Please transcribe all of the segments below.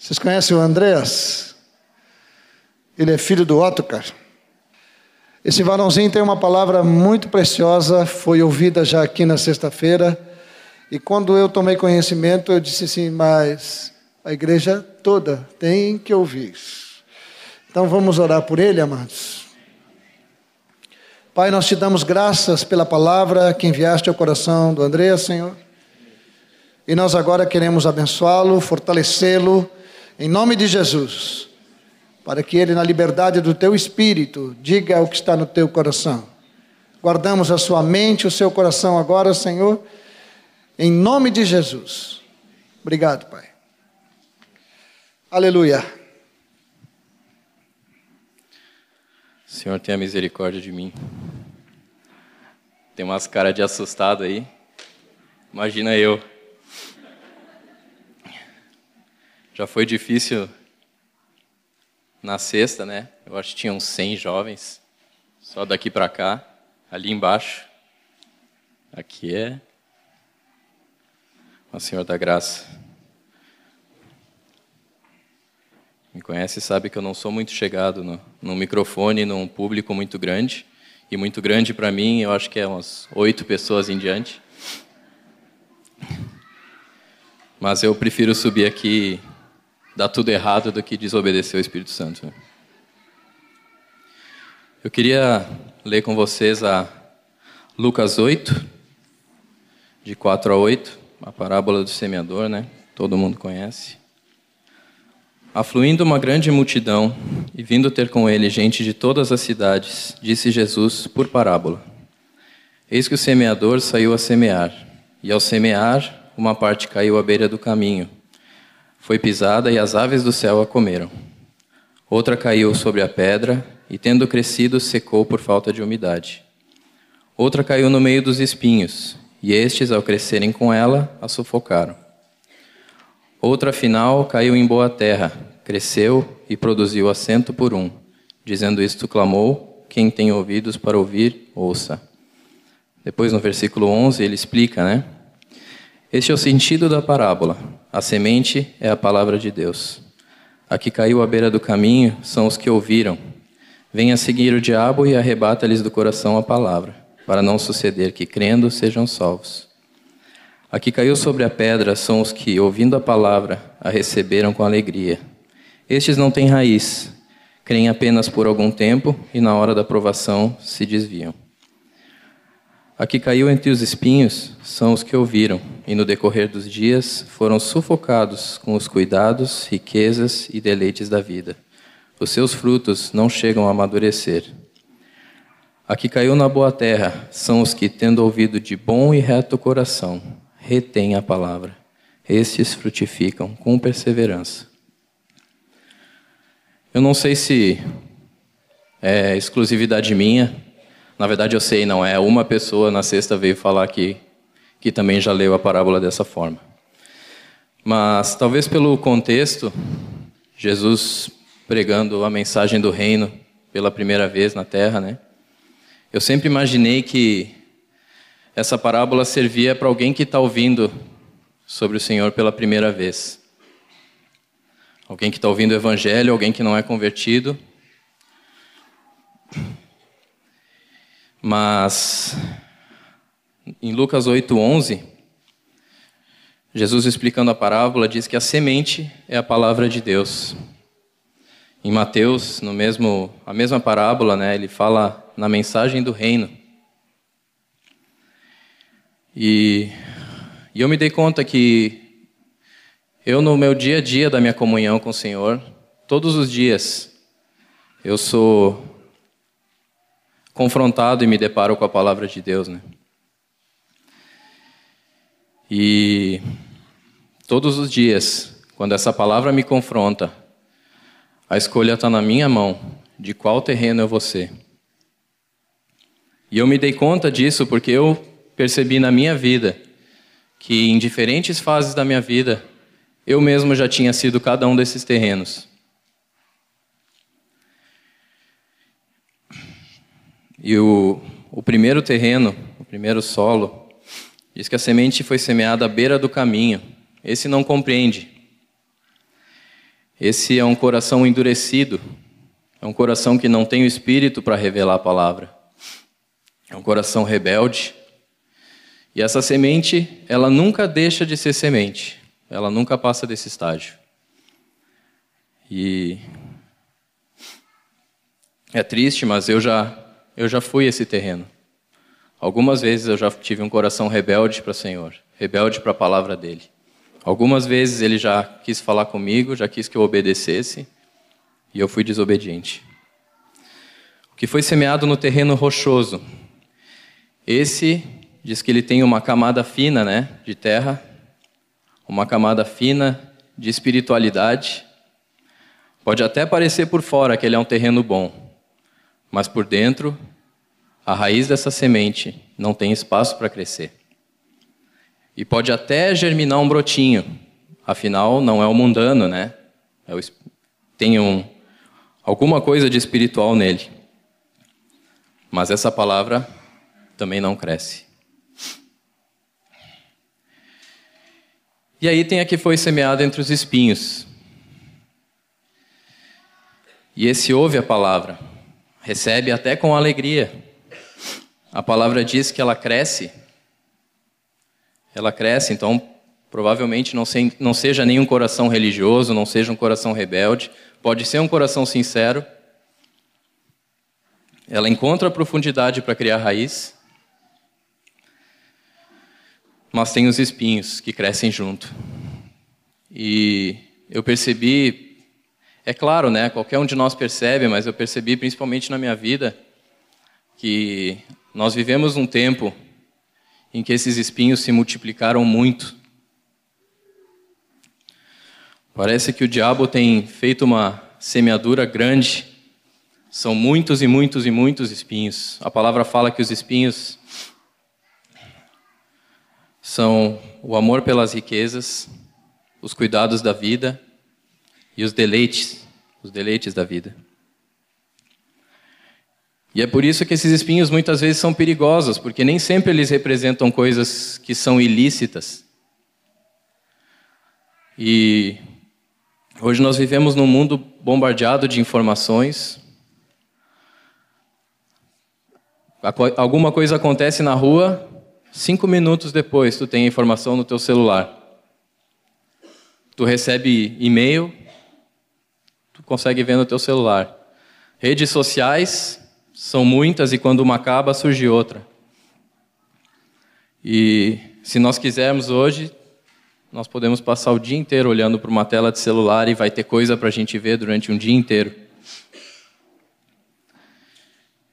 Vocês conhecem o Andreas? Ele é filho do Ottokar. Esse varãozinho tem uma palavra muito preciosa, foi ouvida já aqui na sexta-feira. E quando eu tomei conhecimento, eu disse assim: Mas a igreja toda tem que ouvir. Então vamos orar por ele, amados. Pai, nós te damos graças pela palavra que enviaste ao coração do André, Senhor. E nós agora queremos abençoá-lo, fortalecê-lo, em nome de Jesus, para que ele, na liberdade do teu espírito, diga o que está no teu coração. Guardamos a sua mente, o seu coração agora, Senhor, em nome de Jesus. Obrigado, Pai. Aleluia. Senhor, tenha misericórdia de mim. Tem umas caras de assustado aí. Imagina eu. Já foi difícil na sexta, né? Eu acho que tinham 100 jovens, só daqui para cá, ali embaixo. Aqui é o Senhor da Graça. Me conhece e sabe que eu não sou muito chegado no, no microfone, num público muito grande. E muito grande para mim, eu acho que é umas oito pessoas em diante. Mas eu prefiro subir aqui dar tudo errado do que desobedecer o Espírito Santo. Né? Eu queria ler com vocês a Lucas 8, de 4 a 8, a parábola do semeador, né? Todo mundo conhece. Afluindo uma grande multidão e vindo ter com ele gente de todas as cidades, disse Jesus por parábola: Eis que o semeador saiu a semear, e ao semear, uma parte caiu à beira do caminho foi pisada e as aves do céu a comeram. Outra caiu sobre a pedra e, tendo crescido, secou por falta de umidade. Outra caiu no meio dos espinhos, e estes, ao crescerem com ela, a sufocaram. Outra, afinal, caiu em boa terra, cresceu e produziu assento por um. Dizendo isto, clamou: Quem tem ouvidos para ouvir, ouça. Depois, no versículo 11, ele explica, né? Este é o sentido da parábola. A semente é a palavra de Deus. A que caiu à beira do caminho são os que ouviram. Venha seguir o diabo e arrebata-lhes do coração a palavra, para não suceder que, crendo, sejam salvos. A que caiu sobre a pedra são os que, ouvindo a palavra, a receberam com alegria. Estes não têm raiz, creem apenas por algum tempo e, na hora da provação, se desviam. A que caiu entre os espinhos são os que ouviram, e no decorrer dos dias foram sufocados com os cuidados, riquezas e deleites da vida. Os seus frutos não chegam a amadurecer. A que caiu na boa terra são os que, tendo ouvido de bom e reto coração, retêm a palavra. Estes frutificam com perseverança. Eu não sei se é exclusividade minha, na verdade, eu sei, não é. Uma pessoa na sexta veio falar que, que também já leu a parábola dessa forma. Mas talvez pelo contexto, Jesus pregando a mensagem do reino pela primeira vez na terra, né? Eu sempre imaginei que essa parábola servia para alguém que está ouvindo sobre o Senhor pela primeira vez. Alguém que está ouvindo o Evangelho, alguém que não é convertido Mas em Lucas 8:11, Jesus explicando a parábola diz que a semente é a palavra de Deus. Em Mateus, no mesmo a mesma parábola, né, ele fala na mensagem do reino. E, e eu me dei conta que eu no meu dia a dia da minha comunhão com o Senhor, todos os dias eu sou confrontado e me deparo com a palavra de Deus, né? E todos os dias, quando essa palavra me confronta, a escolha está na minha mão de qual terreno eu vou ser. E eu me dei conta disso porque eu percebi na minha vida que em diferentes fases da minha vida eu mesmo já tinha sido cada um desses terrenos. E o, o primeiro terreno, o primeiro solo, diz que a semente foi semeada à beira do caminho. Esse não compreende. Esse é um coração endurecido, é um coração que não tem o espírito para revelar a palavra. É um coração rebelde. E essa semente, ela nunca deixa de ser semente. Ela nunca passa desse estágio. E é triste, mas eu já eu já fui esse terreno. Algumas vezes eu já tive um coração rebelde para o Senhor, rebelde para a palavra dele. Algumas vezes ele já quis falar comigo, já quis que eu obedecesse, e eu fui desobediente. O que foi semeado no terreno rochoso, esse diz que ele tem uma camada fina, né, de terra, uma camada fina de espiritualidade. Pode até parecer por fora que ele é um terreno bom, mas por dentro, a raiz dessa semente não tem espaço para crescer. E pode até germinar um brotinho, afinal, não é o mundano, né? É o, tem um, alguma coisa de espiritual nele. Mas essa palavra também não cresce. E aí tem a que foi semeada entre os espinhos. E esse ouve a palavra, recebe até com alegria. A palavra diz que ela cresce. Ela cresce, então provavelmente não, se, não seja nenhum coração religioso, não seja um coração rebelde, pode ser um coração sincero. Ela encontra profundidade para criar raiz, mas tem os espinhos que crescem junto. E eu percebi é claro, né? Qualquer um de nós percebe, mas eu percebi principalmente na minha vida que nós vivemos um tempo em que esses espinhos se multiplicaram muito. Parece que o diabo tem feito uma semeadura grande. São muitos e muitos e muitos espinhos. A palavra fala que os espinhos são o amor pelas riquezas, os cuidados da vida e os deleites, os deleites da vida. E é por isso que esses espinhos muitas vezes são perigosos, porque nem sempre eles representam coisas que são ilícitas. E hoje nós vivemos num mundo bombardeado de informações. Alguma coisa acontece na rua, cinco minutos depois tu tem a informação no teu celular. Tu recebe e-mail, consegue ver no teu celular. Redes sociais são muitas e quando uma acaba surge outra. E se nós quisermos hoje, nós podemos passar o dia inteiro olhando para uma tela de celular e vai ter coisa para a gente ver durante um dia inteiro.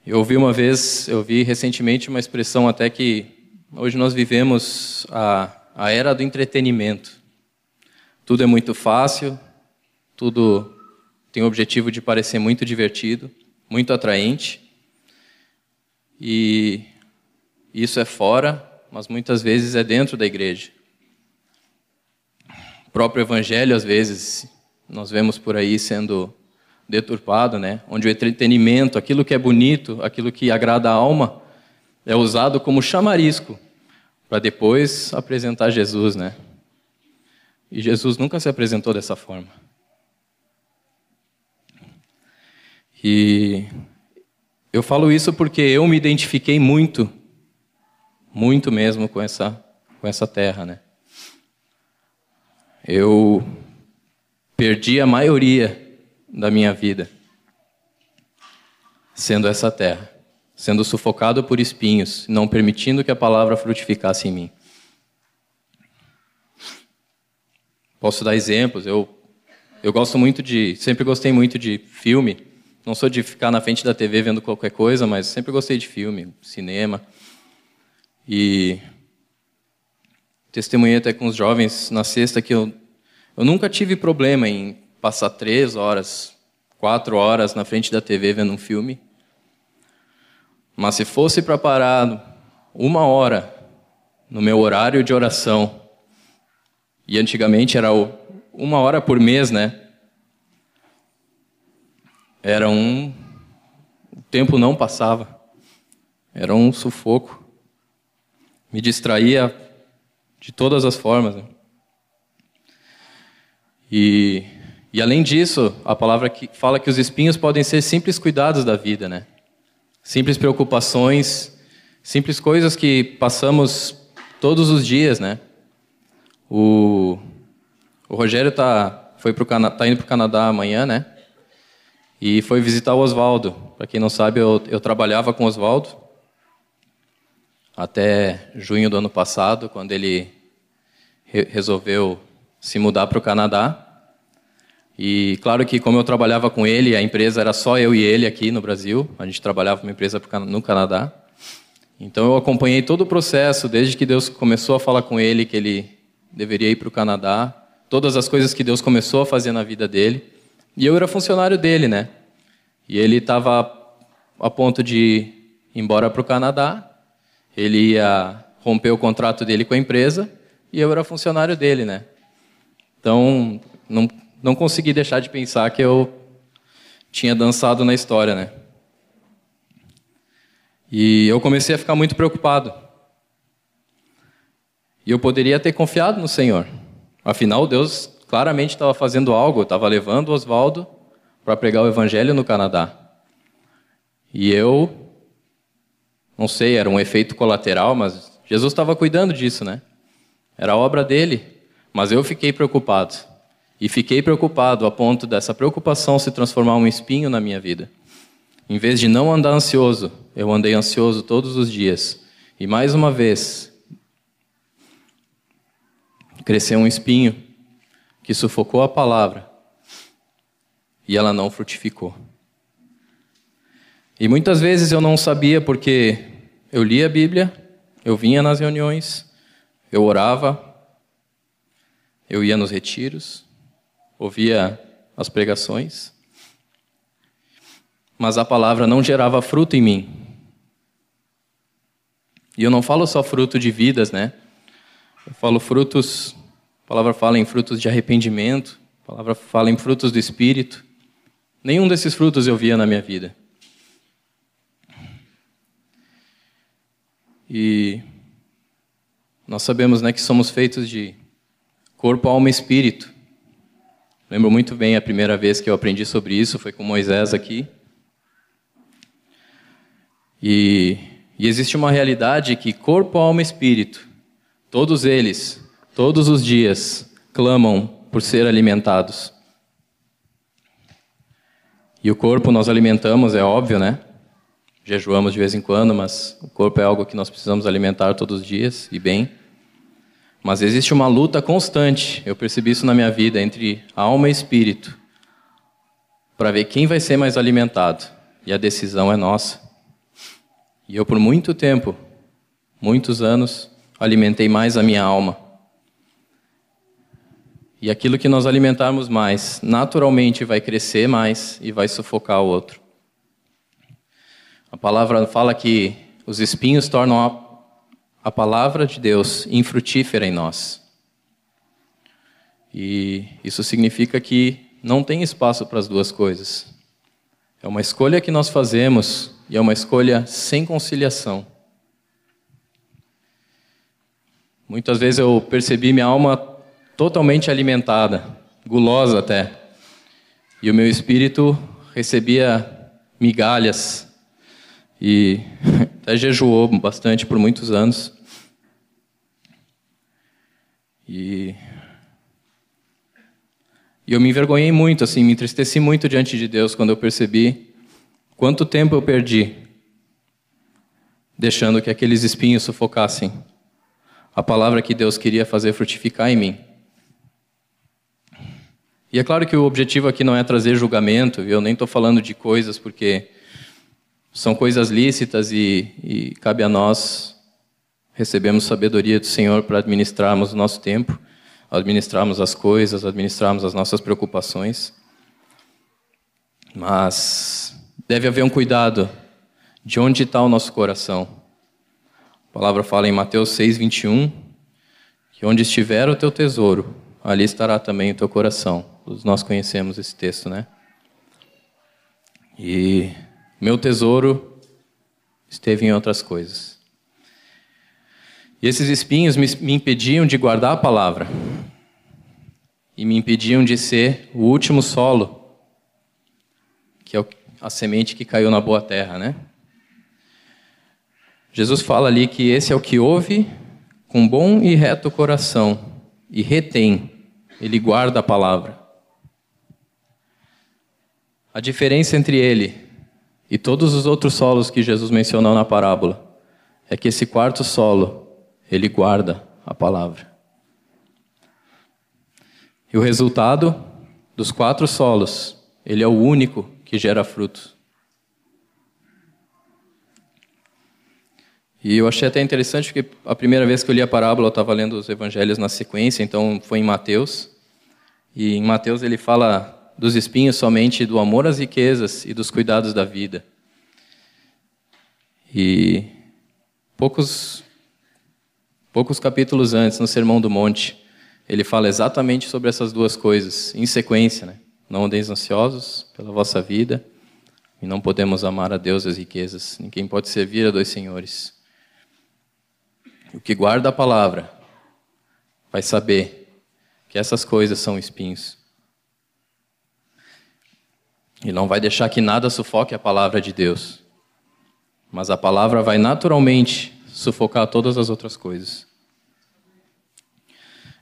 Eu ouvi uma vez, eu vi recentemente uma expressão até que hoje nós vivemos a, a era do entretenimento. Tudo é muito fácil, tudo tem o objetivo de parecer muito divertido, muito atraente. E isso é fora, mas muitas vezes é dentro da igreja. O próprio evangelho, às vezes, nós vemos por aí sendo deturpado, né? Onde o entretenimento, aquilo que é bonito, aquilo que agrada a alma, é usado como chamarisco para depois apresentar Jesus, né? E Jesus nunca se apresentou dessa forma. E eu falo isso porque eu me identifiquei muito, muito mesmo com essa, com essa terra, né? Eu perdi a maioria da minha vida sendo essa terra, sendo sufocado por espinhos, não permitindo que a palavra frutificasse em mim. Posso dar exemplos. Eu eu gosto muito de, sempre gostei muito de filme. Não sou de ficar na frente da TV vendo qualquer coisa, mas sempre gostei de filme, cinema. E testemunhei até com os jovens na sexta que eu, eu nunca tive problema em passar três horas, quatro horas na frente da TV vendo um filme. Mas se fosse para parar uma hora no meu horário de oração, e antigamente era uma hora por mês, né? Era um. O tempo não passava. Era um sufoco. Me distraía de todas as formas. Né? E, E além disso, a palavra que fala que os espinhos podem ser simples cuidados da vida, né? Simples preocupações, simples coisas que passamos todos os dias, né? O, o Rogério tá, foi pro tá indo para o Canadá amanhã, né? E foi visitar o Oswaldo. Para quem não sabe, eu, eu trabalhava com o Oswaldo até junho do ano passado, quando ele re resolveu se mudar para o Canadá. E claro que como eu trabalhava com ele, a empresa era só eu e ele aqui no Brasil. A gente trabalhava uma empresa no Canadá. Então eu acompanhei todo o processo, desde que Deus começou a falar com ele que ele deveria ir para o Canadá, todas as coisas que Deus começou a fazer na vida dele. E eu era funcionário dele, né? E ele estava a ponto de ir embora para o Canadá. Ele ia romper o contrato dele com a empresa e eu era funcionário dele, né? Então, não não consegui deixar de pensar que eu tinha dançado na história, né? E eu comecei a ficar muito preocupado. E eu poderia ter confiado no Senhor. Afinal, Deus claramente estava fazendo algo, estava levando Oswaldo para pregar o evangelho no Canadá. E eu, não sei, era um efeito colateral, mas Jesus estava cuidando disso, né? Era obra dele. Mas eu fiquei preocupado. E fiquei preocupado a ponto dessa preocupação se transformar um espinho na minha vida. Em vez de não andar ansioso, eu andei ansioso todos os dias. E mais uma vez, cresceu um espinho que sufocou a palavra e ela não frutificou. E muitas vezes eu não sabia porque eu lia a Bíblia, eu vinha nas reuniões, eu orava, eu ia nos retiros, ouvia as pregações, mas a palavra não gerava fruto em mim. E eu não falo só fruto de vidas, né? Eu falo frutos, a palavra fala em frutos de arrependimento, a palavra fala em frutos do espírito. Nenhum desses frutos eu via na minha vida. E nós sabemos, né, que somos feitos de corpo, alma e espírito. Lembro muito bem a primeira vez que eu aprendi sobre isso, foi com Moisés aqui. E, e existe uma realidade que corpo, alma e espírito, todos eles, todos os dias, clamam por ser alimentados. E o corpo nós alimentamos, é óbvio, né? Jejuamos de vez em quando, mas o corpo é algo que nós precisamos alimentar todos os dias e bem. Mas existe uma luta constante, eu percebi isso na minha vida, entre alma e espírito, para ver quem vai ser mais alimentado. E a decisão é nossa. E eu, por muito tempo, muitos anos, alimentei mais a minha alma. E aquilo que nós alimentarmos mais, naturalmente vai crescer mais e vai sufocar o outro. A palavra fala que os espinhos tornam a a palavra de Deus infrutífera em nós. E isso significa que não tem espaço para as duas coisas. É uma escolha que nós fazemos e é uma escolha sem conciliação. Muitas vezes eu percebi minha alma totalmente alimentada, gulosa até, e o meu espírito recebia migalhas e até jejuou bastante por muitos anos. E, e eu me envergonhei muito, assim, me entristeci muito diante de Deus quando eu percebi quanto tempo eu perdi deixando que aqueles espinhos sufocassem a palavra que Deus queria fazer frutificar em mim. E é claro que o objetivo aqui não é trazer julgamento, eu nem estou falando de coisas porque são coisas lícitas e, e cabe a nós recebemos sabedoria do Senhor para administrarmos o nosso tempo, administrarmos as coisas, administrarmos as nossas preocupações. Mas deve haver um cuidado de onde está o nosso coração. A palavra fala em Mateus 6, 21, que onde estiver o teu tesouro, ali estará também o teu coração. Todos nós conhecemos esse texto, né? E meu tesouro esteve em outras coisas. E esses espinhos me, me impediam de guardar a palavra. e me impediam de ser o último solo, que é a semente que caiu na boa terra, né? Jesus fala ali que esse é o que ouve com bom e reto coração e retém, ele guarda a palavra. A diferença entre ele e todos os outros solos que Jesus mencionou na parábola é que esse quarto solo, ele guarda a palavra. E o resultado dos quatro solos, ele é o único que gera frutos. E eu achei até interessante porque a primeira vez que eu li a parábola, eu estava lendo os evangelhos na sequência, então foi em Mateus. E em Mateus ele fala dos espinhos somente do amor às riquezas e dos cuidados da vida. E poucos poucos capítulos antes, no Sermão do Monte, ele fala exatamente sobre essas duas coisas, em sequência, né? Não andeis ansiosos pela vossa vida, e não podemos amar a Deus as riquezas. Ninguém pode servir a dois senhores. O que guarda a palavra vai saber que essas coisas são espinhos. E não vai deixar que nada sufoque a palavra de Deus. Mas a palavra vai naturalmente sufocar todas as outras coisas.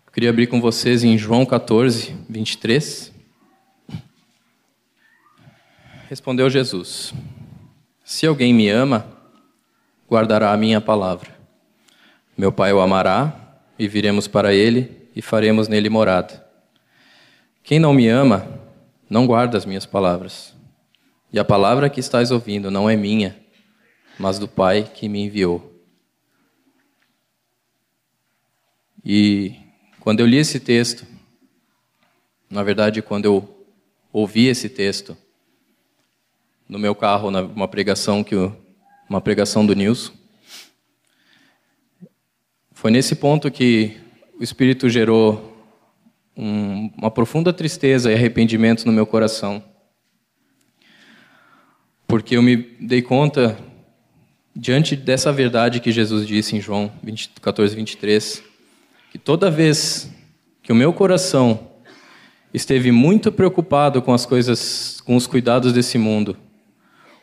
Eu queria abrir com vocês em João 14, 23. Respondeu Jesus: Se alguém me ama, guardará a minha palavra meu Pai o amará, e viremos para ele e faremos nele morada. Quem não me ama, não guarda as minhas palavras. E a palavra que estás ouvindo não é minha, mas do Pai que me enviou. E quando eu li esse texto, na verdade, quando eu ouvi esse texto no meu carro, numa pregação que uma pregação do Nilson, foi nesse ponto que o Espírito gerou um, uma profunda tristeza e arrependimento no meu coração. Porque eu me dei conta, diante dessa verdade que Jesus disse em João 20, 14, 23, que toda vez que o meu coração esteve muito preocupado com as coisas, com os cuidados desse mundo,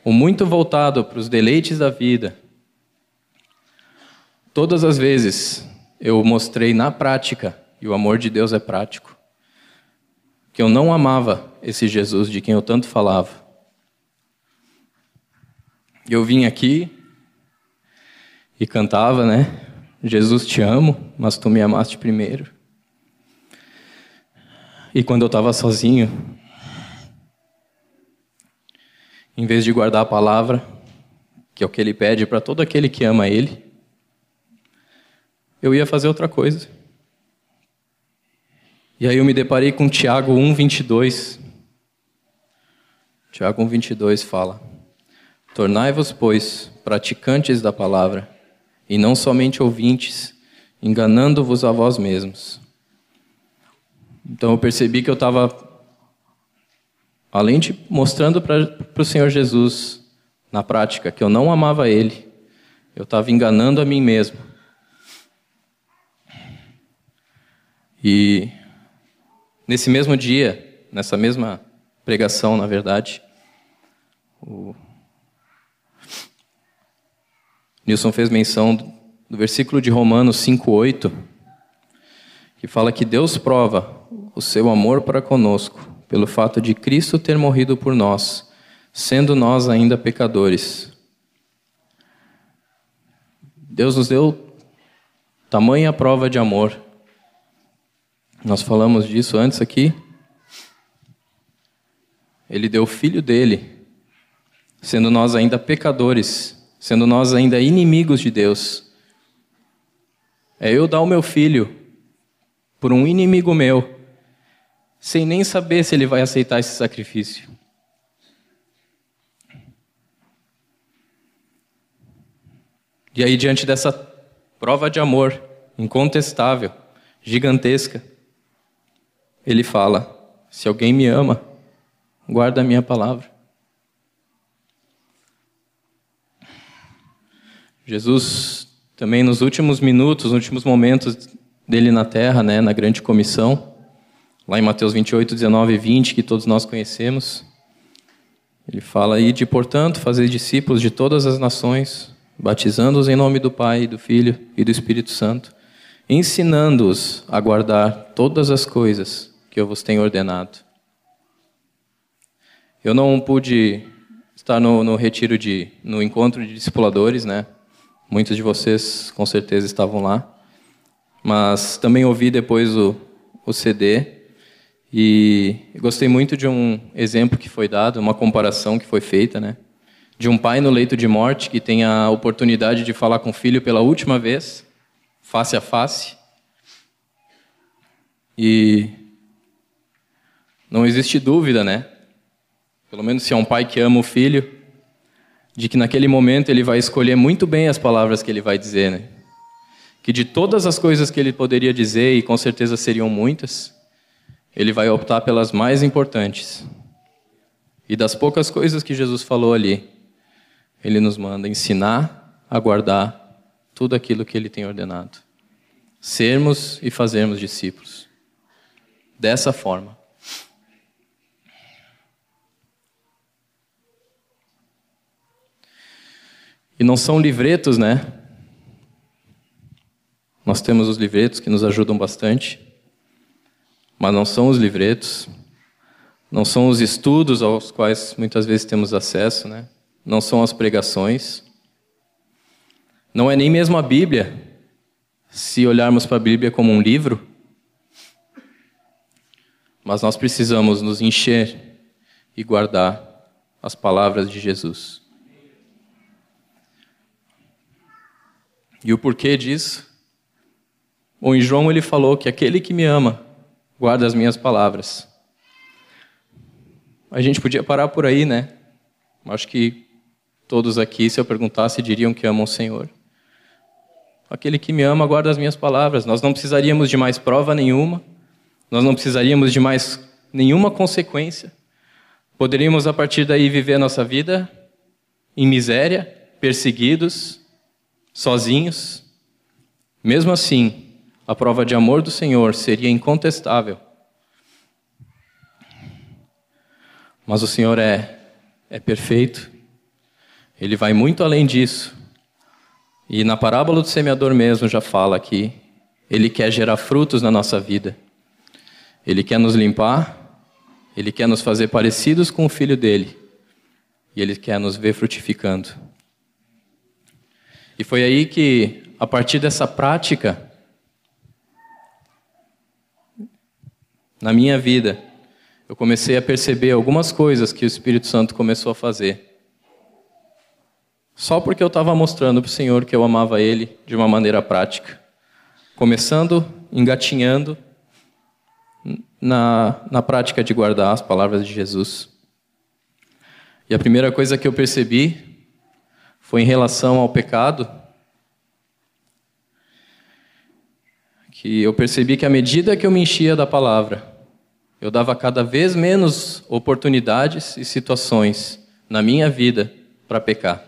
ou muito voltado para os deleites da vida, Todas as vezes eu mostrei na prática, e o amor de Deus é prático, que eu não amava esse Jesus de quem eu tanto falava. Eu vim aqui e cantava, né? Jesus te amo, mas tu me amaste primeiro. E quando eu estava sozinho, em vez de guardar a palavra, que é o que ele pede para todo aquele que ama ele, eu ia fazer outra coisa. E aí eu me deparei com Tiago 1:22. Tiago 1:22 fala: Tornai-vos, pois, praticantes da palavra, e não somente ouvintes, enganando-vos a vós mesmos. Então eu percebi que eu estava, além de mostrando para o Senhor Jesus, na prática, que eu não amava Ele, eu estava enganando a mim mesmo E nesse mesmo dia, nessa mesma pregação, na verdade, o Nilson fez menção do versículo de Romanos 5:8, que fala que Deus prova o seu amor para conosco pelo fato de Cristo ter morrido por nós, sendo nós ainda pecadores. Deus nos deu tamanha prova de amor nós falamos disso antes aqui. Ele deu o filho dele, sendo nós ainda pecadores, sendo nós ainda inimigos de Deus. É eu dar o meu filho por um inimigo meu, sem nem saber se ele vai aceitar esse sacrifício. E aí, diante dessa prova de amor incontestável, gigantesca, ele fala: Se alguém me ama, guarda a minha palavra. Jesus também nos últimos minutos, nos últimos momentos dele na terra, né, na grande comissão, Lá em Mateus 28, 19 e 20, que todos nós conhecemos, ele fala aí de, portanto, fazer discípulos de todas as nações, batizando-os em nome do Pai, do Filho e do Espírito Santo, ensinando-os a guardar todas as coisas que eu vos tenho ordenado. Eu não pude estar no, no retiro de, no encontro de discipuladores, né? Muitos de vocês com certeza estavam lá, mas também ouvi depois o, o CD e gostei muito de um exemplo que foi dado, uma comparação que foi feita, né? De um pai no leito de morte que tem a oportunidade de falar com o filho pela última vez, face a face. E não existe dúvida, né? Pelo menos se é um pai que ama o filho, de que naquele momento ele vai escolher muito bem as palavras que ele vai dizer, né? Que de todas as coisas que ele poderia dizer, e com certeza seriam muitas, ele vai optar pelas mais importantes. E das poucas coisas que Jesus falou ali, ele nos manda ensinar a guardar tudo aquilo que ele tem ordenado. Sermos e fazermos discípulos. Dessa forma. E não são livretos, né? Nós temos os livretos que nos ajudam bastante, mas não são os livretos, não são os estudos aos quais muitas vezes temos acesso, né? Não são as pregações, não é nem mesmo a Bíblia. Se olharmos para a Bíblia como um livro, mas nós precisamos nos encher e guardar as palavras de Jesus. E o porquê disso? Bom, em João ele falou que aquele que me ama guarda as minhas palavras. A gente podia parar por aí, né? Acho que todos aqui, se eu perguntasse, diriam que amam o Senhor. Aquele que me ama guarda as minhas palavras. Nós não precisaríamos de mais prova nenhuma, nós não precisaríamos de mais nenhuma consequência. Poderíamos, a partir daí, viver a nossa vida em miséria, perseguidos, sozinhos. Mesmo assim, a prova de amor do Senhor seria incontestável. Mas o Senhor é, é perfeito, ele vai muito além disso. E na parábola do semeador mesmo já fala que ele quer gerar frutos na nossa vida. Ele quer nos limpar, ele quer nos fazer parecidos com o filho dele. E ele quer nos ver frutificando. E foi aí que, a partir dessa prática, na minha vida, eu comecei a perceber algumas coisas que o Espírito Santo começou a fazer. Só porque eu estava mostrando para o Senhor que eu amava Ele de uma maneira prática. Começando, engatinhando na, na prática de guardar as palavras de Jesus. E a primeira coisa que eu percebi foi em relação ao pecado, que eu percebi que à medida que eu me enchia da palavra, eu dava cada vez menos oportunidades e situações na minha vida para pecar.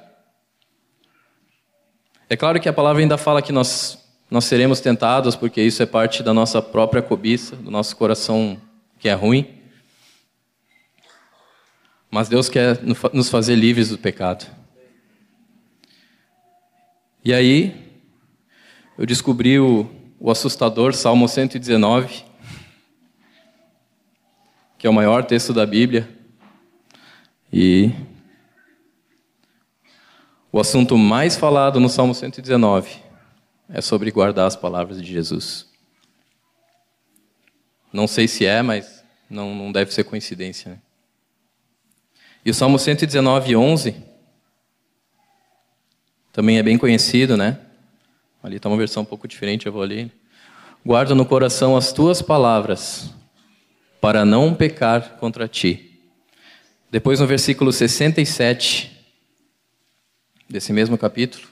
É claro que a palavra ainda fala que nós, nós seremos tentados, porque isso é parte da nossa própria cobiça, do nosso coração que é ruim. Mas Deus quer nos fazer livres do pecado. E aí, eu descobri o, o assustador Salmo 119, que é o maior texto da Bíblia. E o assunto mais falado no Salmo 119 é sobre guardar as palavras de Jesus. Não sei se é, mas não, não deve ser coincidência. Né? E o Salmo 119, 11 também é bem conhecido, né? Ali está uma versão um pouco diferente, eu vou ali. Guarda no coração as tuas palavras, para não pecar contra ti. Depois, no versículo 67 desse mesmo capítulo.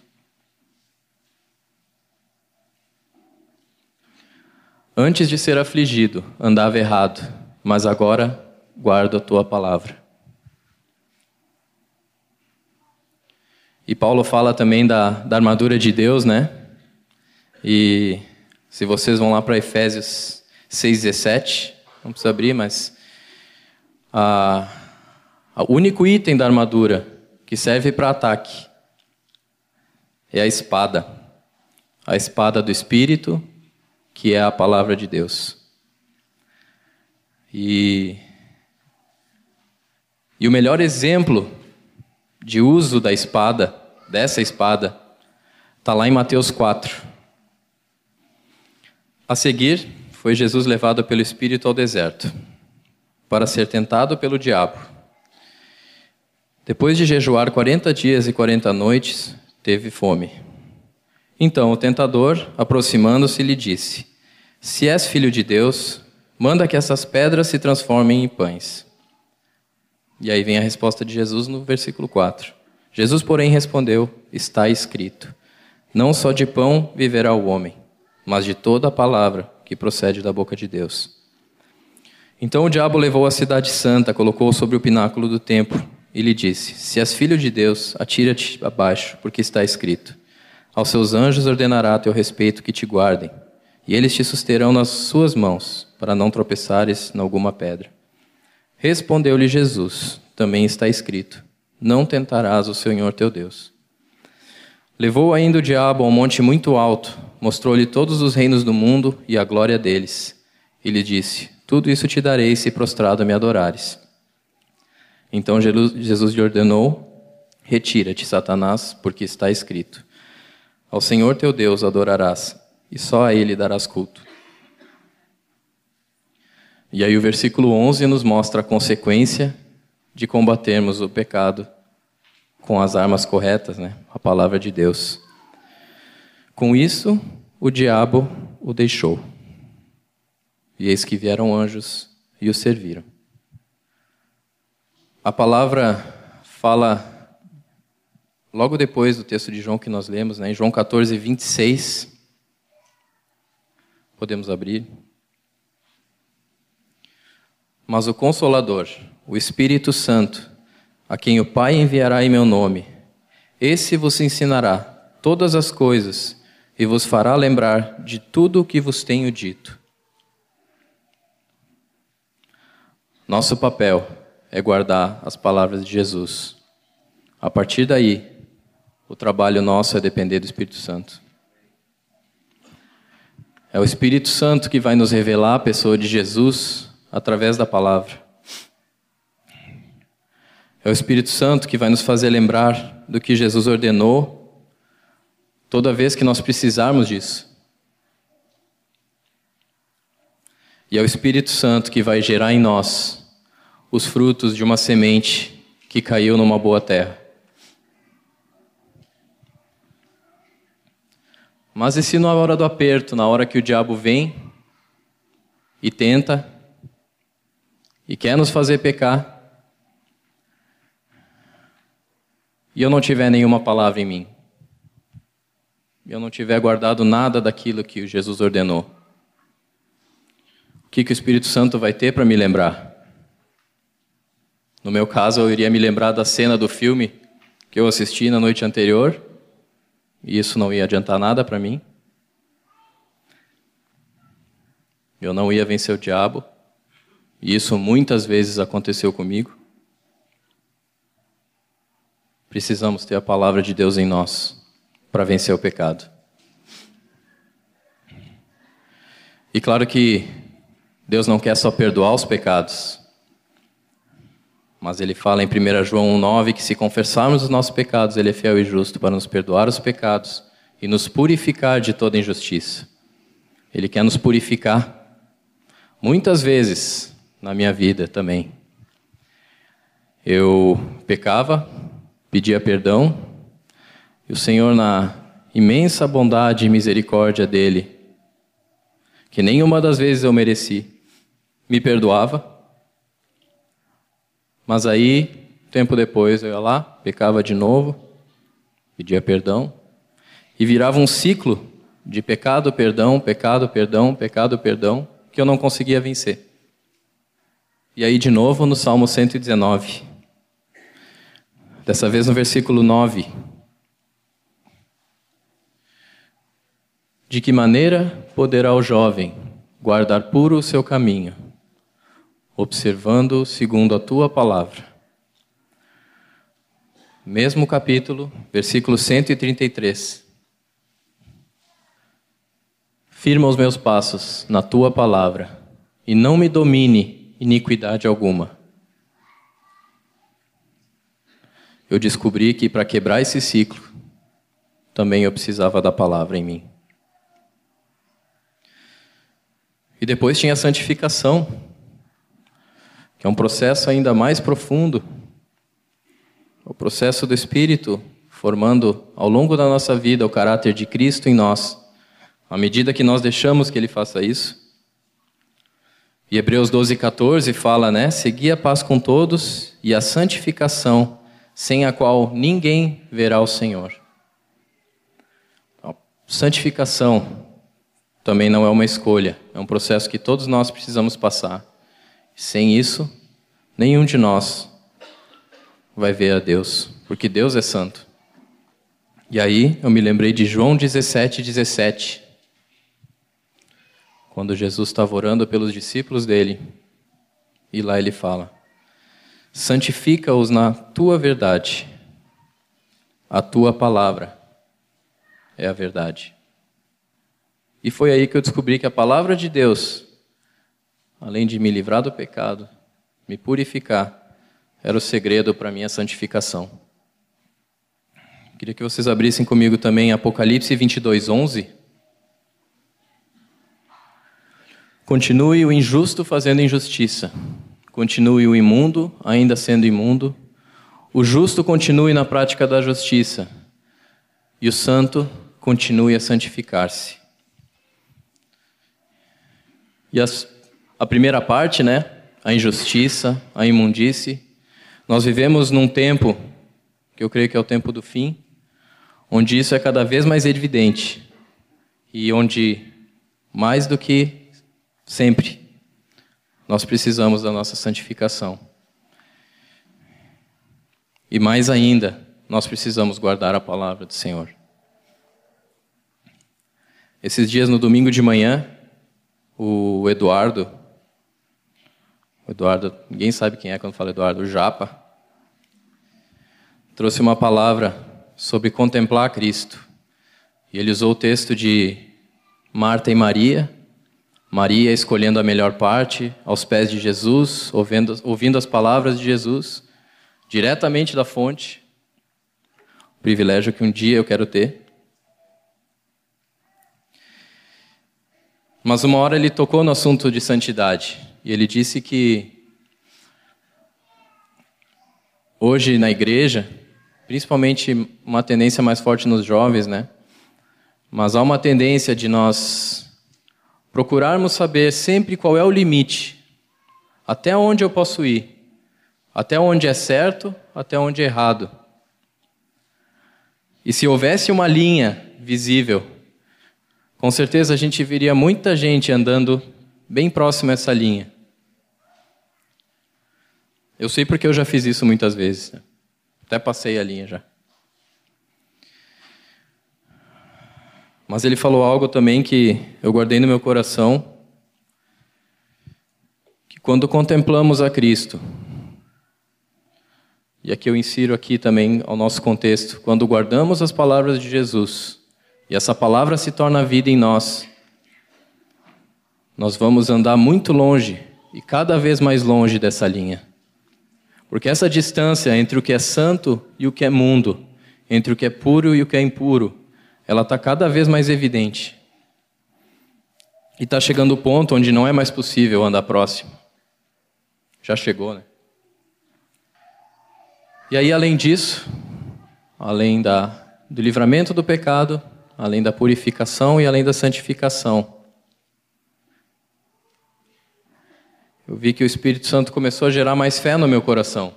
Antes de ser afligido, andava errado, mas agora guardo a tua palavra. E Paulo fala também da, da armadura de Deus, né? E se vocês vão lá para Efésios 6,17, não precisa abrir, mas o único item da armadura que serve para ataque é a espada. A espada do Espírito, que é a palavra de Deus. E, e o melhor exemplo de uso da espada, dessa espada, está lá em Mateus 4. A seguir, foi Jesus levado pelo Espírito ao deserto, para ser tentado pelo diabo. Depois de jejuar quarenta dias e quarenta noites, teve fome. Então o tentador, aproximando-se, lhe disse: Se és filho de Deus, manda que essas pedras se transformem em pães. E aí vem a resposta de Jesus no versículo 4. Jesus, porém, respondeu: Está escrito: Não só de pão viverá o homem, mas de toda a palavra que procede da boca de Deus. Então o diabo levou a cidade santa, colocou-o sobre o pináculo do templo e lhe disse: Se és filho de Deus, atira-te abaixo, porque está escrito: Aos seus anjos ordenará a teu respeito que te guardem, e eles te susterão nas suas mãos, para não tropeçares em alguma pedra. Respondeu-lhe Jesus: Também está escrito: Não tentarás o Senhor teu Deus. Levou ainda o diabo a um monte muito alto, mostrou-lhe todos os reinos do mundo e a glória deles, e lhe disse: Tudo isso te darei se prostrado me adorares. Então Jesus lhe ordenou: Retira-te, Satanás, porque está escrito: Ao Senhor teu Deus adorarás, e só a ele darás culto. E aí o versículo 11 nos mostra a consequência de combatermos o pecado com as armas corretas, né? A palavra de Deus. Com isso, o diabo o deixou. E eis que vieram anjos e o serviram. A palavra fala logo depois do texto de João que nós lemos, né, em João 14, 26. Podemos abrir. Mas o Consolador, o Espírito Santo, a quem o Pai enviará em meu nome, esse vos ensinará todas as coisas e vos fará lembrar de tudo o que vos tenho dito. Nosso papel é guardar as palavras de Jesus. A partir daí, o trabalho nosso é depender do Espírito Santo. É o Espírito Santo que vai nos revelar a pessoa de Jesus através da palavra. É o Espírito Santo que vai nos fazer lembrar do que Jesus ordenou toda vez que nós precisarmos disso. E é o Espírito Santo que vai gerar em nós os frutos de uma semente que caiu numa boa terra. Mas e se na hora do aperto, na hora que o diabo vem e tenta e quer nos fazer pecar, e eu não tiver nenhuma palavra em mim, eu não tiver guardado nada daquilo que Jesus ordenou, o que, que o Espírito Santo vai ter para me lembrar? No meu caso, eu iria me lembrar da cena do filme que eu assisti na noite anterior, e isso não ia adiantar nada para mim. Eu não ia vencer o diabo, e isso muitas vezes aconteceu comigo. Precisamos ter a palavra de Deus em nós para vencer o pecado. E claro que Deus não quer só perdoar os pecados, mas ele fala em 1 João 1,9 que se confessarmos os nossos pecados, ele é fiel e justo para nos perdoar os pecados e nos purificar de toda injustiça. Ele quer nos purificar. Muitas vezes na minha vida também. Eu pecava, pedia perdão, e o Senhor, na imensa bondade e misericórdia dele, que nenhuma das vezes eu mereci, me perdoava mas aí, tempo depois, eu ia lá, pecava de novo, pedia perdão, e virava um ciclo de pecado, perdão, pecado, perdão, pecado, perdão, que eu não conseguia vencer. E aí, de novo, no Salmo 119. Dessa vez no versículo 9. De que maneira poderá o jovem guardar puro o seu caminho? observando segundo a tua palavra. Mesmo capítulo, versículo 133. Firma os meus passos na tua palavra, e não me domine iniquidade alguma. Eu descobri que para quebrar esse ciclo, também eu precisava da palavra em mim. E depois tinha a santificação, que é um processo ainda mais profundo. O processo do Espírito formando ao longo da nossa vida o caráter de Cristo em nós, à medida que nós deixamos que Ele faça isso. E Hebreus 12, 14 fala, né? Segui a paz com todos e a santificação, sem a qual ninguém verá o Senhor. Santificação também não é uma escolha, é um processo que todos nós precisamos passar. Sem isso, nenhum de nós vai ver a Deus, porque Deus é santo. E aí eu me lembrei de João 17, 17, quando Jesus estava orando pelos discípulos dele, e lá ele fala: Santifica-os na tua verdade, a tua palavra é a verdade. E foi aí que eu descobri que a palavra de Deus, além de me livrar do pecado, me purificar, era o segredo para minha santificação. Queria que vocês abrissem comigo também Apocalipse 22, 11. Continue o injusto fazendo injustiça. Continue o imundo ainda sendo imundo. O justo continue na prática da justiça. E o santo continue a santificar-se. E as, a primeira parte, né? A injustiça, a imundície. Nós vivemos num tempo, que eu creio que é o tempo do fim, onde isso é cada vez mais evidente. E onde, mais do que sempre, nós precisamos da nossa santificação. E mais ainda, nós precisamos guardar a palavra do Senhor. Esses dias no domingo de manhã, o Eduardo, o Eduardo, ninguém sabe quem é quando fala Eduardo, o Japa, trouxe uma palavra sobre contemplar Cristo. E ele usou o texto de Marta e Maria, Maria escolhendo a melhor parte, aos pés de Jesus, ouvindo, ouvindo as palavras de Jesus, diretamente da fonte. O privilégio que um dia eu quero ter. Mas uma hora ele tocou no assunto de santidade e ele disse que hoje na igreja, principalmente uma tendência mais forte nos jovens, né? Mas há uma tendência de nós procurarmos saber sempre qual é o limite, até onde eu posso ir, até onde é certo, até onde é errado. E se houvesse uma linha visível com certeza a gente viria muita gente andando bem próximo a essa linha. Eu sei porque eu já fiz isso muitas vezes. Né? Até passei a linha já. Mas ele falou algo também que eu guardei no meu coração, que quando contemplamos a Cristo, e aqui eu insiro aqui também ao nosso contexto, quando guardamos as palavras de Jesus, e essa palavra se torna vida em nós, nós vamos andar muito longe e cada vez mais longe dessa linha. Porque essa distância entre o que é santo e o que é mundo, entre o que é puro e o que é impuro, ela está cada vez mais evidente. E está chegando o ponto onde não é mais possível andar próximo. Já chegou, né? E aí, além disso, além da, do livramento do pecado, além da purificação e além da santificação. Eu vi que o Espírito Santo começou a gerar mais fé no meu coração.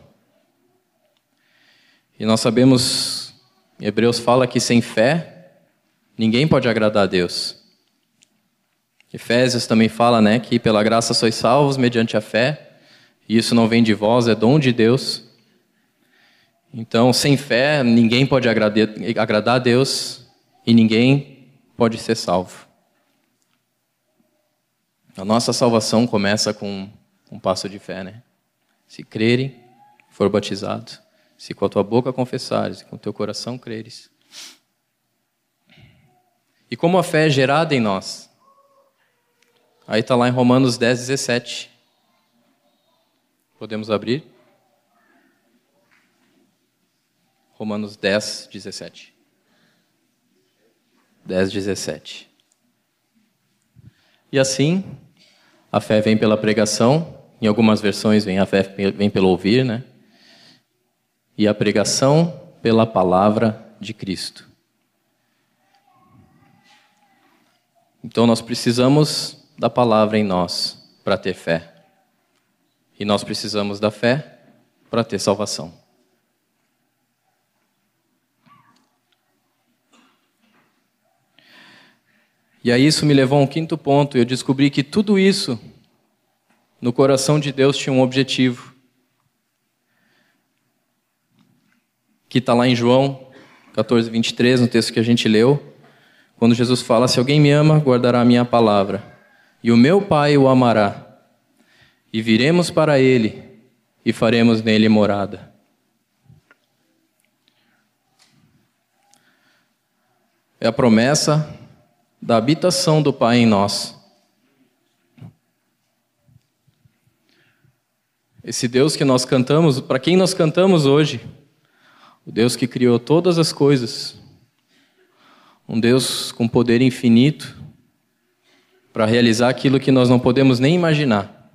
E nós sabemos, Hebreus fala que sem fé ninguém pode agradar a Deus. Efésios também fala, né, que pela graça sois salvos mediante a fé, e isso não vem de vós, é dom de Deus. Então, sem fé, ninguém pode agradar a Deus, e ninguém pode ser salvo. A nossa salvação começa com um passo de fé, né? Se crerem, for batizado, se com a tua boca confessares e com o teu coração creres. E como a fé é gerada em nós? Aí está lá em Romanos 10, 17. Podemos abrir? Romanos 10, 17. 10, 17. E assim, a fé vem pela pregação, em algumas versões vem a fé vem pelo ouvir, né? E a pregação pela palavra de Cristo. Então nós precisamos da palavra em nós para ter fé. E nós precisamos da fé para ter salvação. E aí isso me levou a um quinto ponto. Eu descobri que tudo isso no coração de Deus tinha um objetivo. Que está lá em João 14, 23, no texto que a gente leu. Quando Jesus fala: Se alguém me ama, guardará a minha palavra, e o meu Pai o amará, e viremos para ele, e faremos nele morada. É a promessa da habitação do Pai em nós. Esse Deus que nós cantamos, para quem nós cantamos hoje, o Deus que criou todas as coisas, um Deus com poder infinito para realizar aquilo que nós não podemos nem imaginar.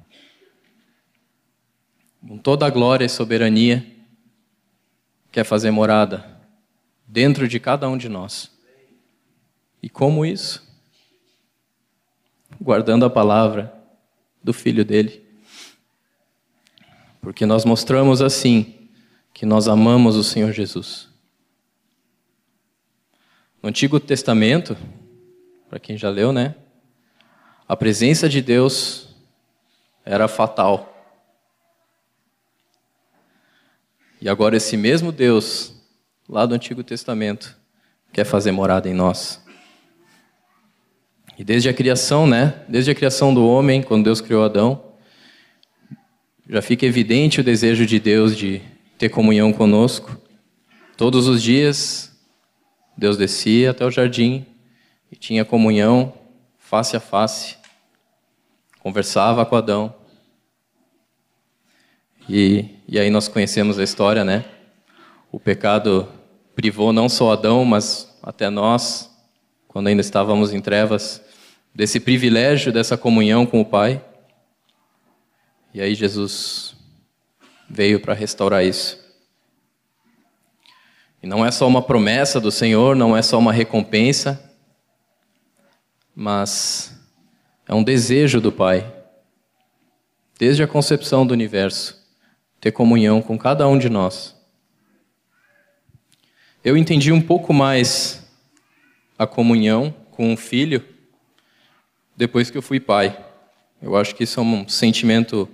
Com toda a glória e soberania, quer fazer morada dentro de cada um de nós. E como isso? Guardando a palavra do filho dele. Porque nós mostramos assim que nós amamos o Senhor Jesus. No Antigo Testamento, para quem já leu, né? A presença de Deus era fatal. E agora esse mesmo Deus, lá do Antigo Testamento, quer fazer morada em nós. E desde a criação, né? Desde a criação do homem, quando Deus criou Adão, já fica evidente o desejo de Deus de ter comunhão conosco. Todos os dias, Deus descia até o jardim e tinha comunhão face a face, conversava com Adão. E, e aí nós conhecemos a história, né? O pecado privou não só Adão, mas até nós, quando ainda estávamos em trevas, desse privilégio, dessa comunhão com o Pai. E aí Jesus veio para restaurar isso. E não é só uma promessa do Senhor, não é só uma recompensa, mas é um desejo do Pai, desde a concepção do universo, ter comunhão com cada um de nós. Eu entendi um pouco mais a comunhão com o filho depois que eu fui pai. Eu acho que isso é um sentimento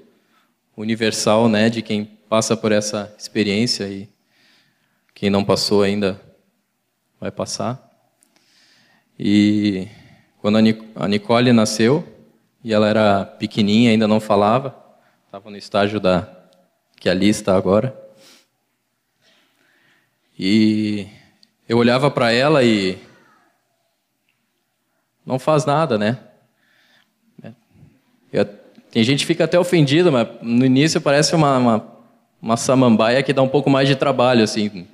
universal, né, de quem passa por essa experiência e quem não passou ainda vai passar. E quando a Nicole nasceu, e ela era pequenininha, ainda não falava, estava no estágio da que ali está agora. E eu olhava para ela e não faz nada, né? Eu, tem gente que fica até ofendida, mas no início parece uma, uma, uma samambaia que dá um pouco mais de trabalho, assim.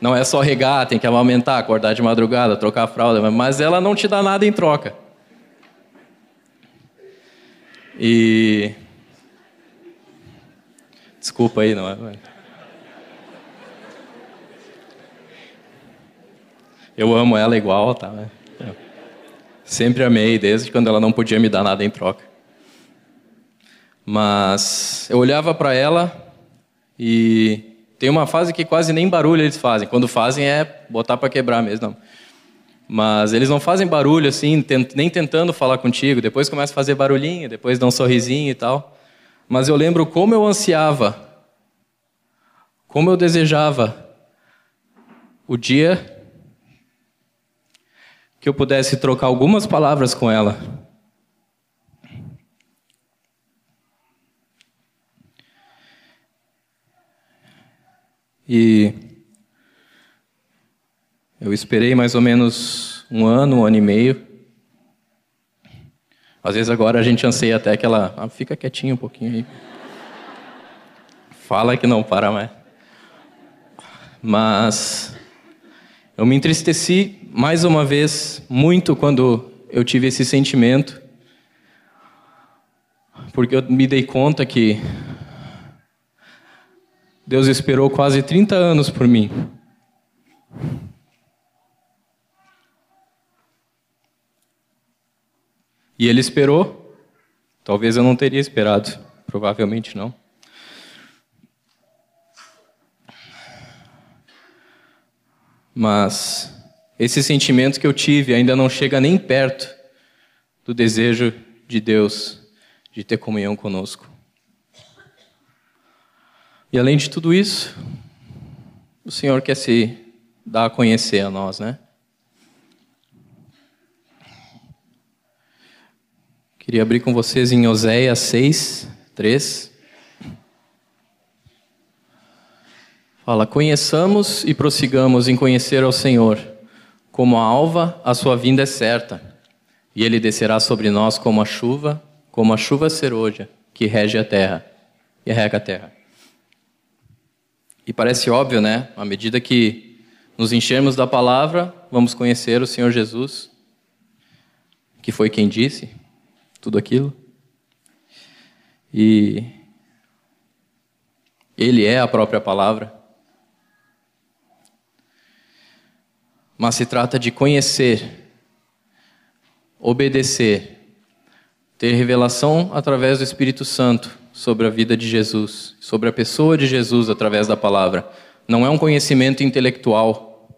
Não é só regar, tem que amamentar, acordar de madrugada, trocar a fralda, mas ela não te dá nada em troca. E. Desculpa aí, não é? Eu amo ela igual, tá? Sempre amei, desde quando ela não podia me dar nada em troca. Mas eu olhava para ela e tem uma fase que quase nem barulho eles fazem. Quando fazem é botar para quebrar mesmo. Não. Mas eles não fazem barulho assim, nem tentando falar contigo. Depois começa a fazer barulhinho, depois dá um sorrisinho e tal. Mas eu lembro como eu ansiava, como eu desejava o dia que eu pudesse trocar algumas palavras com ela E eu esperei mais ou menos um ano, um ano e meio. Às vezes agora a gente anseia até aquela. Ah, fica quietinho um pouquinho aí. Fala que não para mais. Mas eu me entristeci mais uma vez muito quando eu tive esse sentimento, porque eu me dei conta que Deus esperou quase 30 anos por mim. E Ele esperou, talvez eu não teria esperado, provavelmente não. Mas esse sentimento que eu tive ainda não chega nem perto do desejo de Deus de ter comunhão conosco. E além de tudo isso, o Senhor quer se dar a conhecer a nós, né? Queria abrir com vocês em Oséias 6, 3. Fala: Conheçamos e prossigamos em conhecer ao Senhor. Como a alva, a sua vinda é certa, e ele descerá sobre nós como a chuva, como a chuva serôdia que rege a terra e rega a terra. E parece óbvio, né? À medida que nos enchermos da palavra, vamos conhecer o Senhor Jesus, que foi quem disse tudo aquilo. E ele é a própria palavra. mas se trata de conhecer, obedecer, ter revelação através do Espírito Santo sobre a vida de Jesus, sobre a pessoa de Jesus através da palavra. Não é um conhecimento intelectual.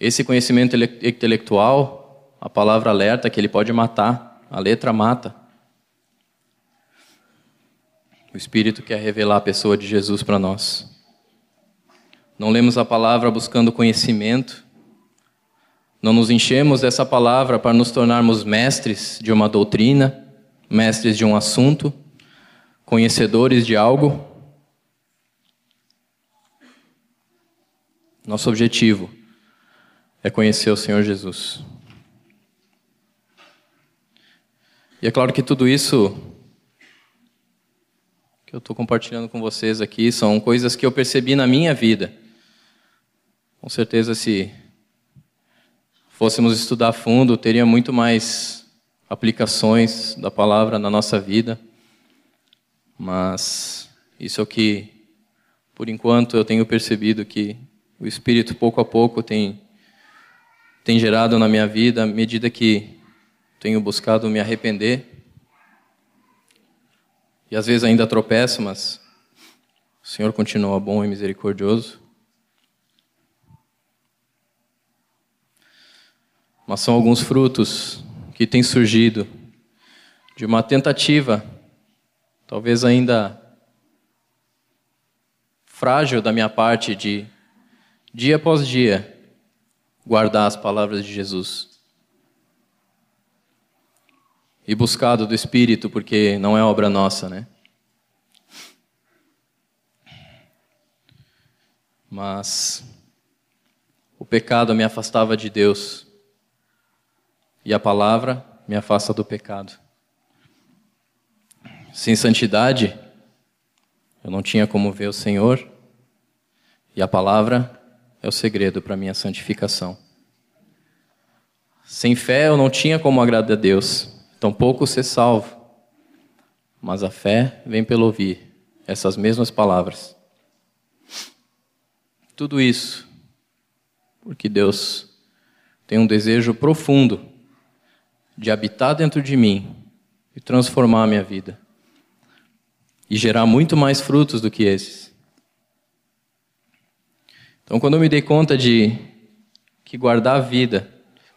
Esse conhecimento intelectual, a palavra alerta que ele pode matar, a letra mata. O Espírito quer revelar a pessoa de Jesus para nós. Não lemos a palavra buscando conhecimento, não nos enchemos dessa palavra para nos tornarmos mestres de uma doutrina, mestres de um assunto, conhecedores de algo. Nosso objetivo é conhecer o Senhor Jesus. E é claro que tudo isso que eu estou compartilhando com vocês aqui são coisas que eu percebi na minha vida. Com certeza, se fôssemos estudar a fundo, teria muito mais aplicações da palavra na nossa vida. Mas isso é o que, por enquanto, eu tenho percebido que o Espírito, pouco a pouco, tem, tem gerado na minha vida, à medida que tenho buscado me arrepender. E às vezes ainda tropeço, mas o Senhor continua bom e misericordioso. mas são alguns frutos que têm surgido de uma tentativa, talvez ainda frágil da minha parte, de dia após dia guardar as palavras de Jesus. E buscado do Espírito, porque não é obra nossa, né? Mas o pecado me afastava de Deus e a palavra me afasta do pecado. Sem santidade, eu não tinha como ver o Senhor, e a palavra é o segredo para minha santificação. Sem fé, eu não tinha como agradar a Deus, tampouco ser salvo. Mas a fé vem pelo ouvir essas mesmas palavras. Tudo isso porque Deus tem um desejo profundo de habitar dentro de mim e transformar a minha vida e gerar muito mais frutos do que esses. Então, quando eu me dei conta de que guardar a vida,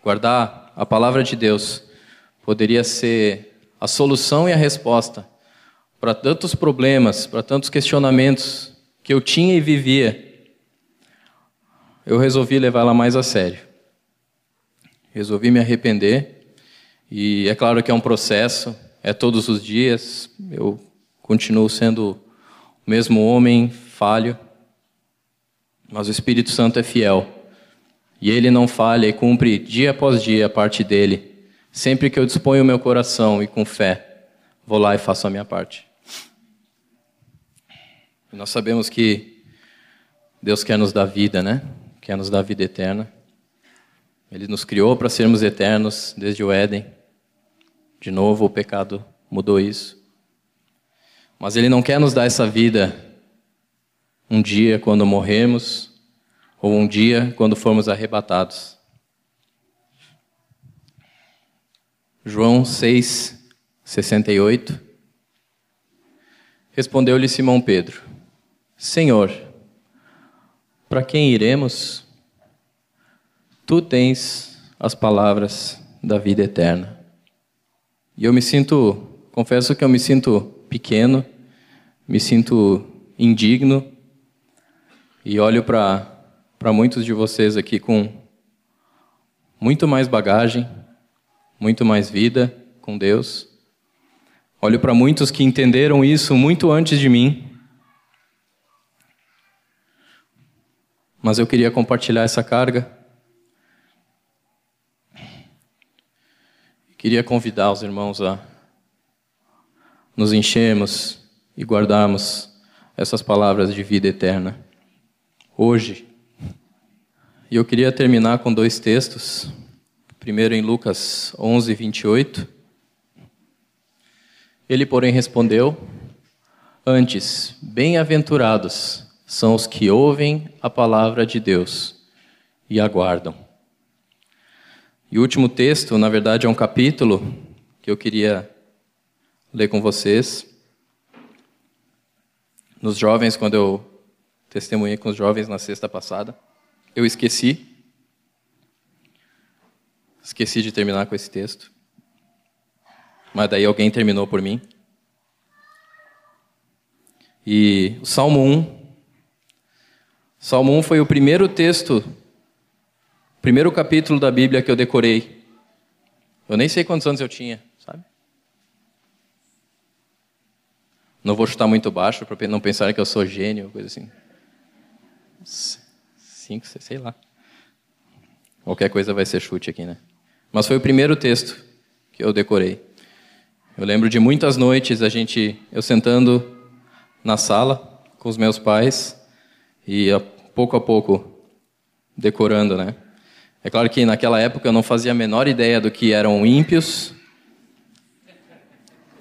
guardar a palavra de Deus, poderia ser a solução e a resposta para tantos problemas, para tantos questionamentos que eu tinha e vivia, eu resolvi levá-la mais a sério. Resolvi me arrepender e é claro que é um processo, é todos os dias. Eu continuo sendo o mesmo homem falho, Mas o Espírito Santo é fiel. E ele não falha e cumpre dia após dia a parte dele. Sempre que eu disponho o meu coração e com fé, vou lá e faço a minha parte. E nós sabemos que Deus quer nos dar vida, né? Quer nos dar vida eterna. Ele nos criou para sermos eternos desde o Éden. De novo, o pecado mudou isso. Mas Ele não quer nos dar essa vida um dia quando morrermos, ou um dia quando formos arrebatados. João 6, 68. Respondeu-lhe Simão Pedro: Senhor, para quem iremos? Tu tens as palavras da vida eterna. E eu me sinto, confesso que eu me sinto pequeno, me sinto indigno e olho para muitos de vocês aqui com muito mais bagagem, muito mais vida com Deus. Olho para muitos que entenderam isso muito antes de mim. Mas eu queria compartilhar essa carga. Queria convidar os irmãos a nos enchermos e guardarmos essas palavras de vida eterna hoje. E eu queria terminar com dois textos. Primeiro em Lucas 11, 28. Ele, porém, respondeu: Antes, bem-aventurados são os que ouvem a palavra de Deus e aguardam. E o último texto, na verdade, é um capítulo que eu queria ler com vocês. Nos jovens, quando eu testemunhei com os jovens na sexta passada. Eu esqueci. Esqueci de terminar com esse texto. Mas daí alguém terminou por mim. E o Salmo 1. Salmo 1 foi o primeiro texto, primeiro capítulo da Bíblia que eu decorei. Eu nem sei quantos anos eu tinha, sabe? Não vou chutar muito baixo para não pensar que eu sou gênio, coisa assim cinco, sei lá. Qualquer coisa vai ser chute aqui, né? Mas foi o primeiro texto que eu decorei. Eu lembro de muitas noites a gente, eu sentando na sala com os meus pais e a pouco a pouco decorando, né? É claro que naquela época eu não fazia a menor ideia do que eram ímpios,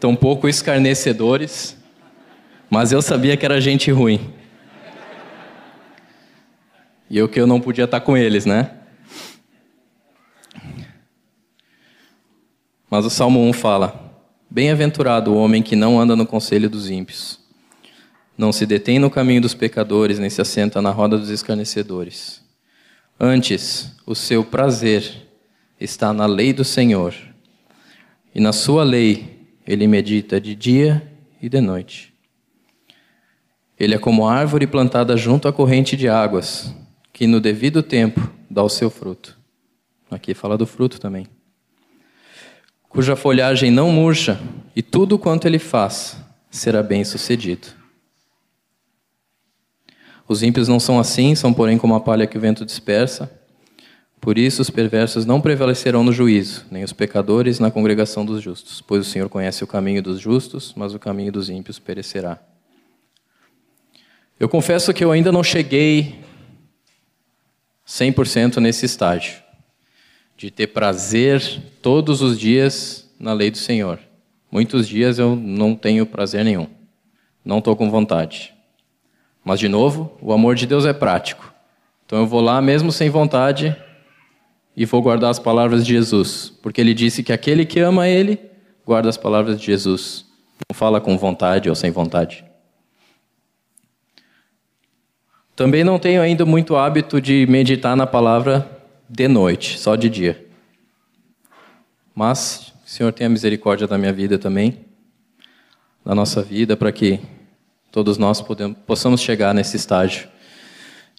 tão pouco escarnecedores, mas eu sabia que era gente ruim. E eu que eu não podia estar com eles, né? Mas o Salmo 1 fala: Bem-aventurado o homem que não anda no conselho dos ímpios, não se detém no caminho dos pecadores, nem se assenta na roda dos escarnecedores. Antes, o seu prazer está na lei do Senhor, e na sua lei ele medita de dia e de noite. Ele é como árvore plantada junto à corrente de águas, que no devido tempo dá o seu fruto. Aqui fala do fruto também. Cuja folhagem não murcha, e tudo quanto ele faz será bem sucedido. Os ímpios não são assim, são porém como a palha que o vento dispersa. Por isso os perversos não prevalecerão no juízo, nem os pecadores na congregação dos justos, pois o Senhor conhece o caminho dos justos, mas o caminho dos ímpios perecerá. Eu confesso que eu ainda não cheguei 100% nesse estágio, de ter prazer todos os dias na lei do Senhor. Muitos dias eu não tenho prazer nenhum, não estou com vontade. Mas, de novo, o amor de Deus é prático. Então eu vou lá mesmo sem vontade e vou guardar as palavras de Jesus, porque ele disse que aquele que ama ele guarda as palavras de Jesus. Não fala com vontade ou sem vontade. Também não tenho ainda muito hábito de meditar na palavra de noite, só de dia. Mas o Senhor tenha misericórdia da minha vida também, da nossa vida, para que todos nós podemos, possamos chegar nesse estágio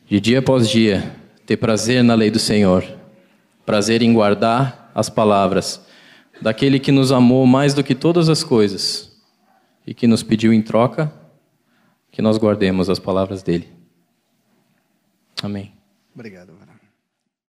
de dia após dia ter prazer na lei do Senhor, prazer em guardar as palavras daquele que nos amou mais do que todas as coisas e que nos pediu em troca que nós guardemos as palavras dele. Amém. Obrigado.